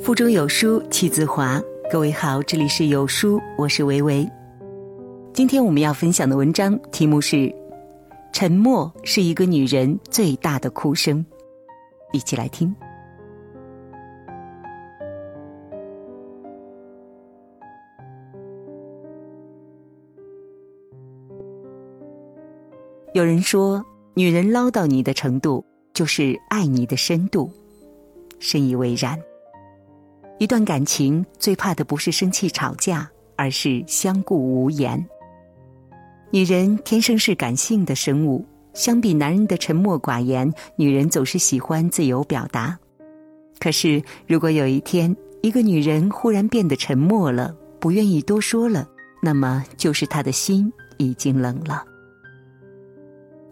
腹中有书气自华。各位好，这里是有书，我是维维。今天我们要分享的文章题目是《沉默是一个女人最大的哭声》，一起来听。有人说，女人唠叨你的程度，就是爱你的深度。深以为然。一段感情最怕的不是生气吵架，而是相顾无言。女人天生是感性的生物，相比男人的沉默寡言，女人总是喜欢自由表达。可是，如果有一天一个女人忽然变得沉默了，不愿意多说了，那么就是她的心已经冷了。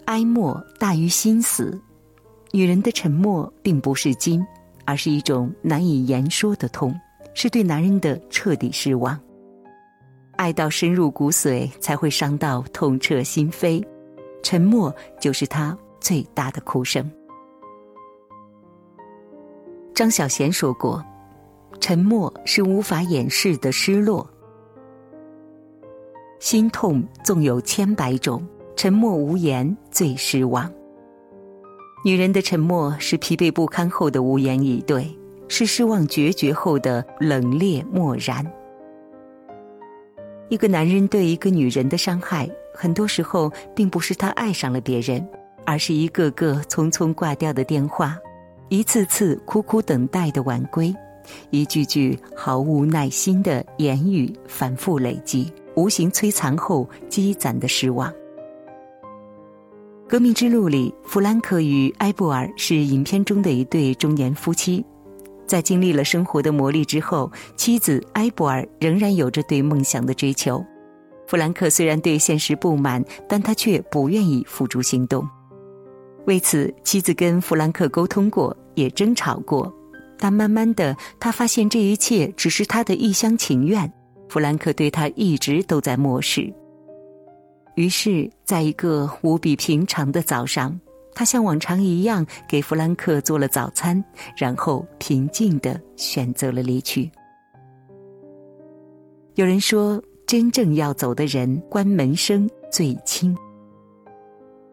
哀莫大于心死，女人的沉默并不是金。而是一种难以言说的痛，是对男人的彻底失望。爱到深入骨髓，才会伤到痛彻心扉。沉默就是他最大的哭声。张小娴说过：“沉默是无法掩饰的失落。心痛纵有千百种，沉默无言最失望。”女人的沉默是疲惫不堪后的无言以对，是失望决绝后的冷冽漠然。一个男人对一个女人的伤害，很多时候并不是他爱上了别人，而是一个个匆匆挂掉的电话，一次次苦苦等待的晚归，一句句毫无耐心的言语反复累积，无形摧残后积攒的失望。《革命之路》里，弗兰克与埃布尔是影片中的一对中年夫妻。在经历了生活的磨砺之后，妻子埃布尔仍然有着对梦想的追求。弗兰克虽然对现实不满，但他却不愿意付诸行动。为此，妻子跟弗兰克沟通过，也争吵过。但慢慢的，他发现这一切只是他的一厢情愿。弗兰克对他一直都在漠视。于是，在一个无比平常的早上，他像往常一样给弗兰克做了早餐，然后平静的选择了离去。有人说，真正要走的人，关门声最轻。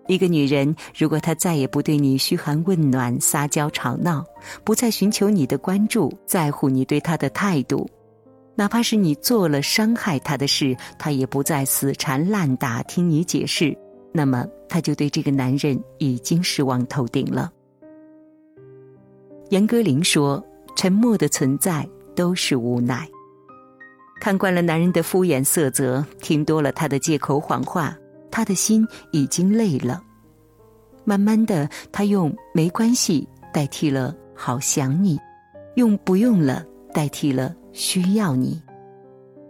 一个女人，如果她再也不对你嘘寒问暖、撒娇吵闹，不再寻求你的关注、在乎你对她的态度。哪怕是你做了伤害他的事，他也不再死缠烂打听你解释，那么他就对这个男人已经失望透顶了。严歌苓说：“沉默的存在都是无奈。”看惯了男人的敷衍色泽，听多了他的借口谎话，他的心已经累了。慢慢的，他用“没关系”代替了“好想你”，用“不用了”代替了。需要你，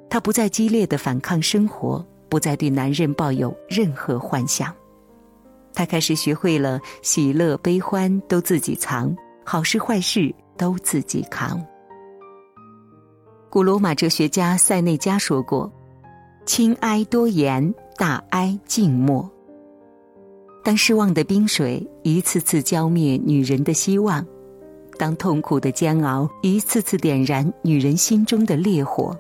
她不再激烈的反抗生活，不再对男人抱有任何幻想。她开始学会了喜乐悲欢都自己藏，好事坏事都自己扛。古罗马哲学家塞内加说过：“轻哀多言，大哀静默。”当失望的冰水一次次浇灭女人的希望。当痛苦的煎熬一次次点燃女人心中的烈火，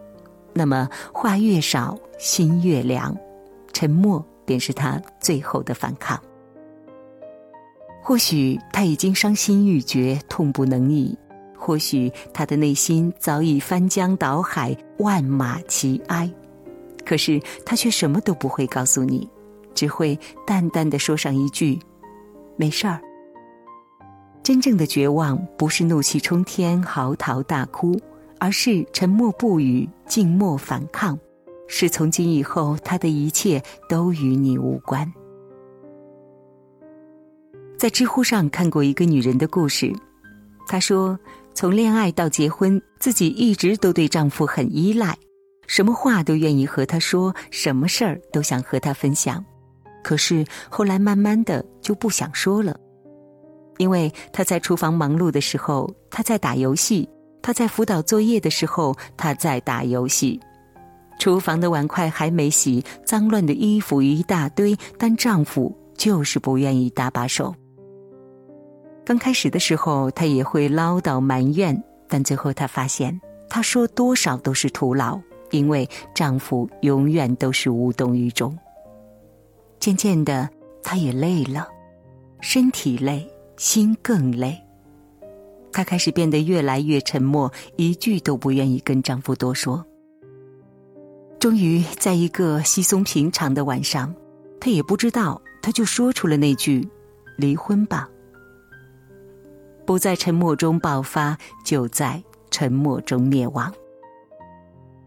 那么话越少，心越凉，沉默便是她最后的反抗。或许她已经伤心欲绝，痛不能已；或许她的内心早已翻江倒海，万马齐哀。可是她却什么都不会告诉你，只会淡淡的说上一句：“没事儿。”真正的绝望不是怒气冲天、嚎啕大哭，而是沉默不语、静默反抗。是从今以后，他的一切都与你无关。在知乎上看过一个女人的故事，她说：从恋爱到结婚，自己一直都对丈夫很依赖，什么话都愿意和他说，什么事儿都想和他分享。可是后来慢慢的就不想说了。因为他在厨房忙碌的时候，他在打游戏；他在辅导作业的时候，他在打游戏。厨房的碗筷还没洗，脏乱的衣服一大堆，但丈夫就是不愿意搭把手。刚开始的时候，他也会唠叨埋怨，但最后她发现，她说多少都是徒劳，因为丈夫永远都是无动于衷。渐渐的，她也累了，身体累，心更累。她开始变得越来越沉默，一句都不愿意跟丈夫多说。终于，在一个稀松平常的晚上，她也不知道，她就说出了那句：“离婚吧。”不在沉默中爆发，就在沉默中灭亡。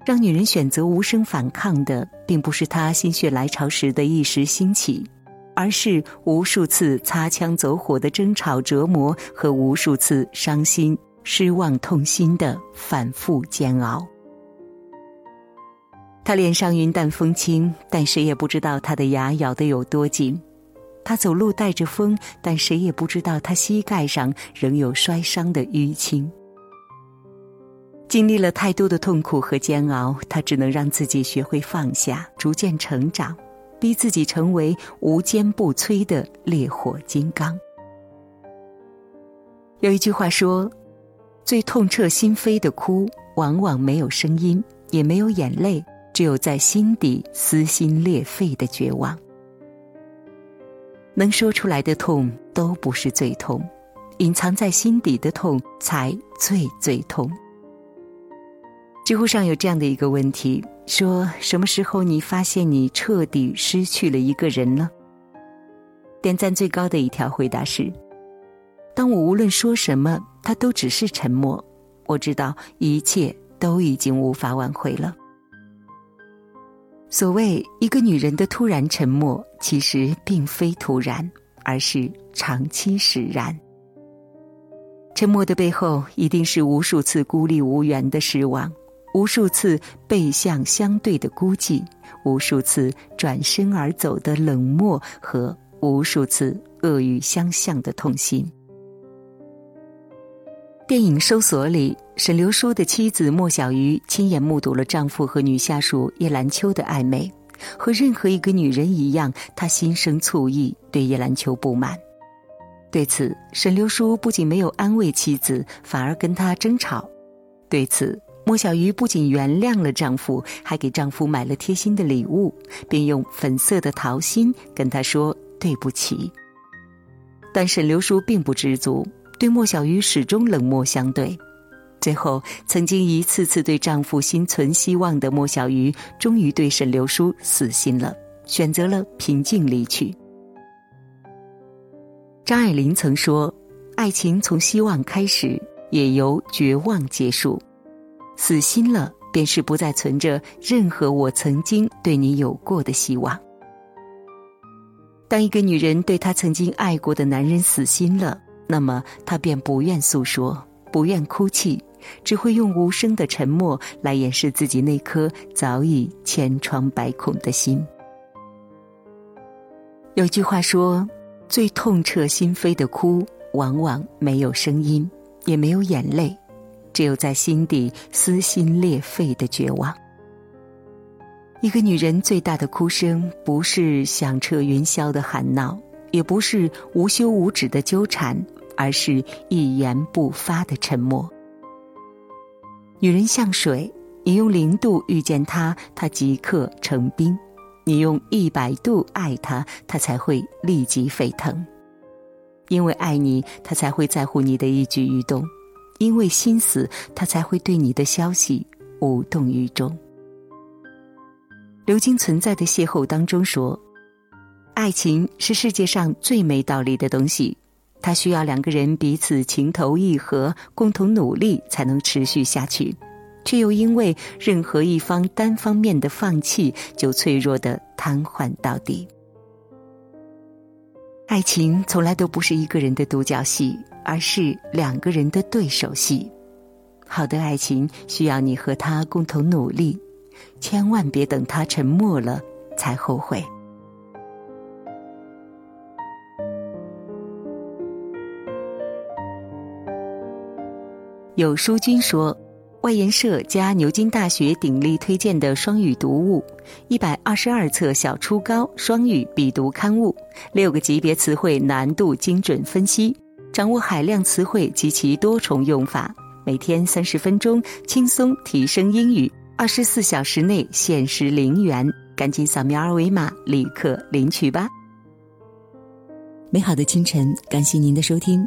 让女人选择无声反抗的，并不是她心血来潮时的一时兴起。而是无数次擦枪走火的争吵折磨和无数次伤心失望痛心的反复煎熬。他脸上云淡风轻，但谁也不知道他的牙咬得有多紧。他走路带着风，但谁也不知道他膝盖上仍有摔伤的淤青。经历了太多的痛苦和煎熬，他只能让自己学会放下，逐渐成长。逼自己成为无坚不摧的烈火金刚。有一句话说：“最痛彻心扉的哭，往往没有声音，也没有眼泪，只有在心底撕心裂肺的绝望。能说出来的痛都不是最痛，隐藏在心底的痛才最最痛。”知乎上有这样的一个问题。说什么时候你发现你彻底失去了一个人呢？点赞最高的一条回答是：当我无论说什么，他都只是沉默。我知道一切都已经无法挽回了。所谓一个女人的突然沉默，其实并非突然，而是长期使然。沉默的背后，一定是无数次孤立无援的失望。无数次背向相对的孤寂，无数次转身而走的冷漠和无数次恶语相向的痛心。电影《搜索》里，沈流书的妻子莫小鱼亲眼目睹了丈夫和女下属叶兰秋的暧昧。和任何一个女人一样，她心生醋意，对叶兰秋不满。对此，沈流书不仅没有安慰妻子，反而跟她争吵。对此。莫小鱼不仅原谅了丈夫，还给丈夫买了贴心的礼物，并用粉色的桃心跟他说对不起。但沈流书并不知足，对莫小鱼始终冷漠相对。最后，曾经一次次对丈夫心存希望的莫小鱼，终于对沈流书死心了，选择了平静离去。张爱玲曾说：“爱情从希望开始，也由绝望结束。”死心了，便是不再存着任何我曾经对你有过的希望。当一个女人对她曾经爱过的男人死心了，那么她便不愿诉说，不愿哭泣，只会用无声的沉默来掩饰自己那颗早已千疮百孔的心。有句话说：“最痛彻心扉的哭，往往没有声音，也没有眼泪。”只有在心底撕心裂肺的绝望。一个女人最大的哭声，不是响彻云霄的喊闹，也不是无休无止的纠缠，而是一言不发的沉默。女人像水，你用零度遇见她，她即刻成冰；你用一百度爱她，她才会立即沸腾。因为爱你，她才会在乎你的一举一动。因为心死，他才会对你的消息无动于衷。刘晶存在的邂逅当中说：“爱情是世界上最没道理的东西，它需要两个人彼此情投意合，共同努力才能持续下去，却又因为任何一方单方面的放弃，就脆弱的瘫痪到底。爱情从来都不是一个人的独角戏。”而是两个人的对手戏。好的爱情需要你和他共同努力，千万别等他沉默了才后悔。有书君说，外研社加牛津大学鼎力推荐的双语读物，一百二十二册小初高双语必读刊物，六个级别词汇难度精准分析。掌握海量词汇及其多重用法，每天三十分钟，轻松提升英语，二十四小时内限时零元，赶紧扫描二维码，立刻领取吧。美好的清晨，感谢您的收听。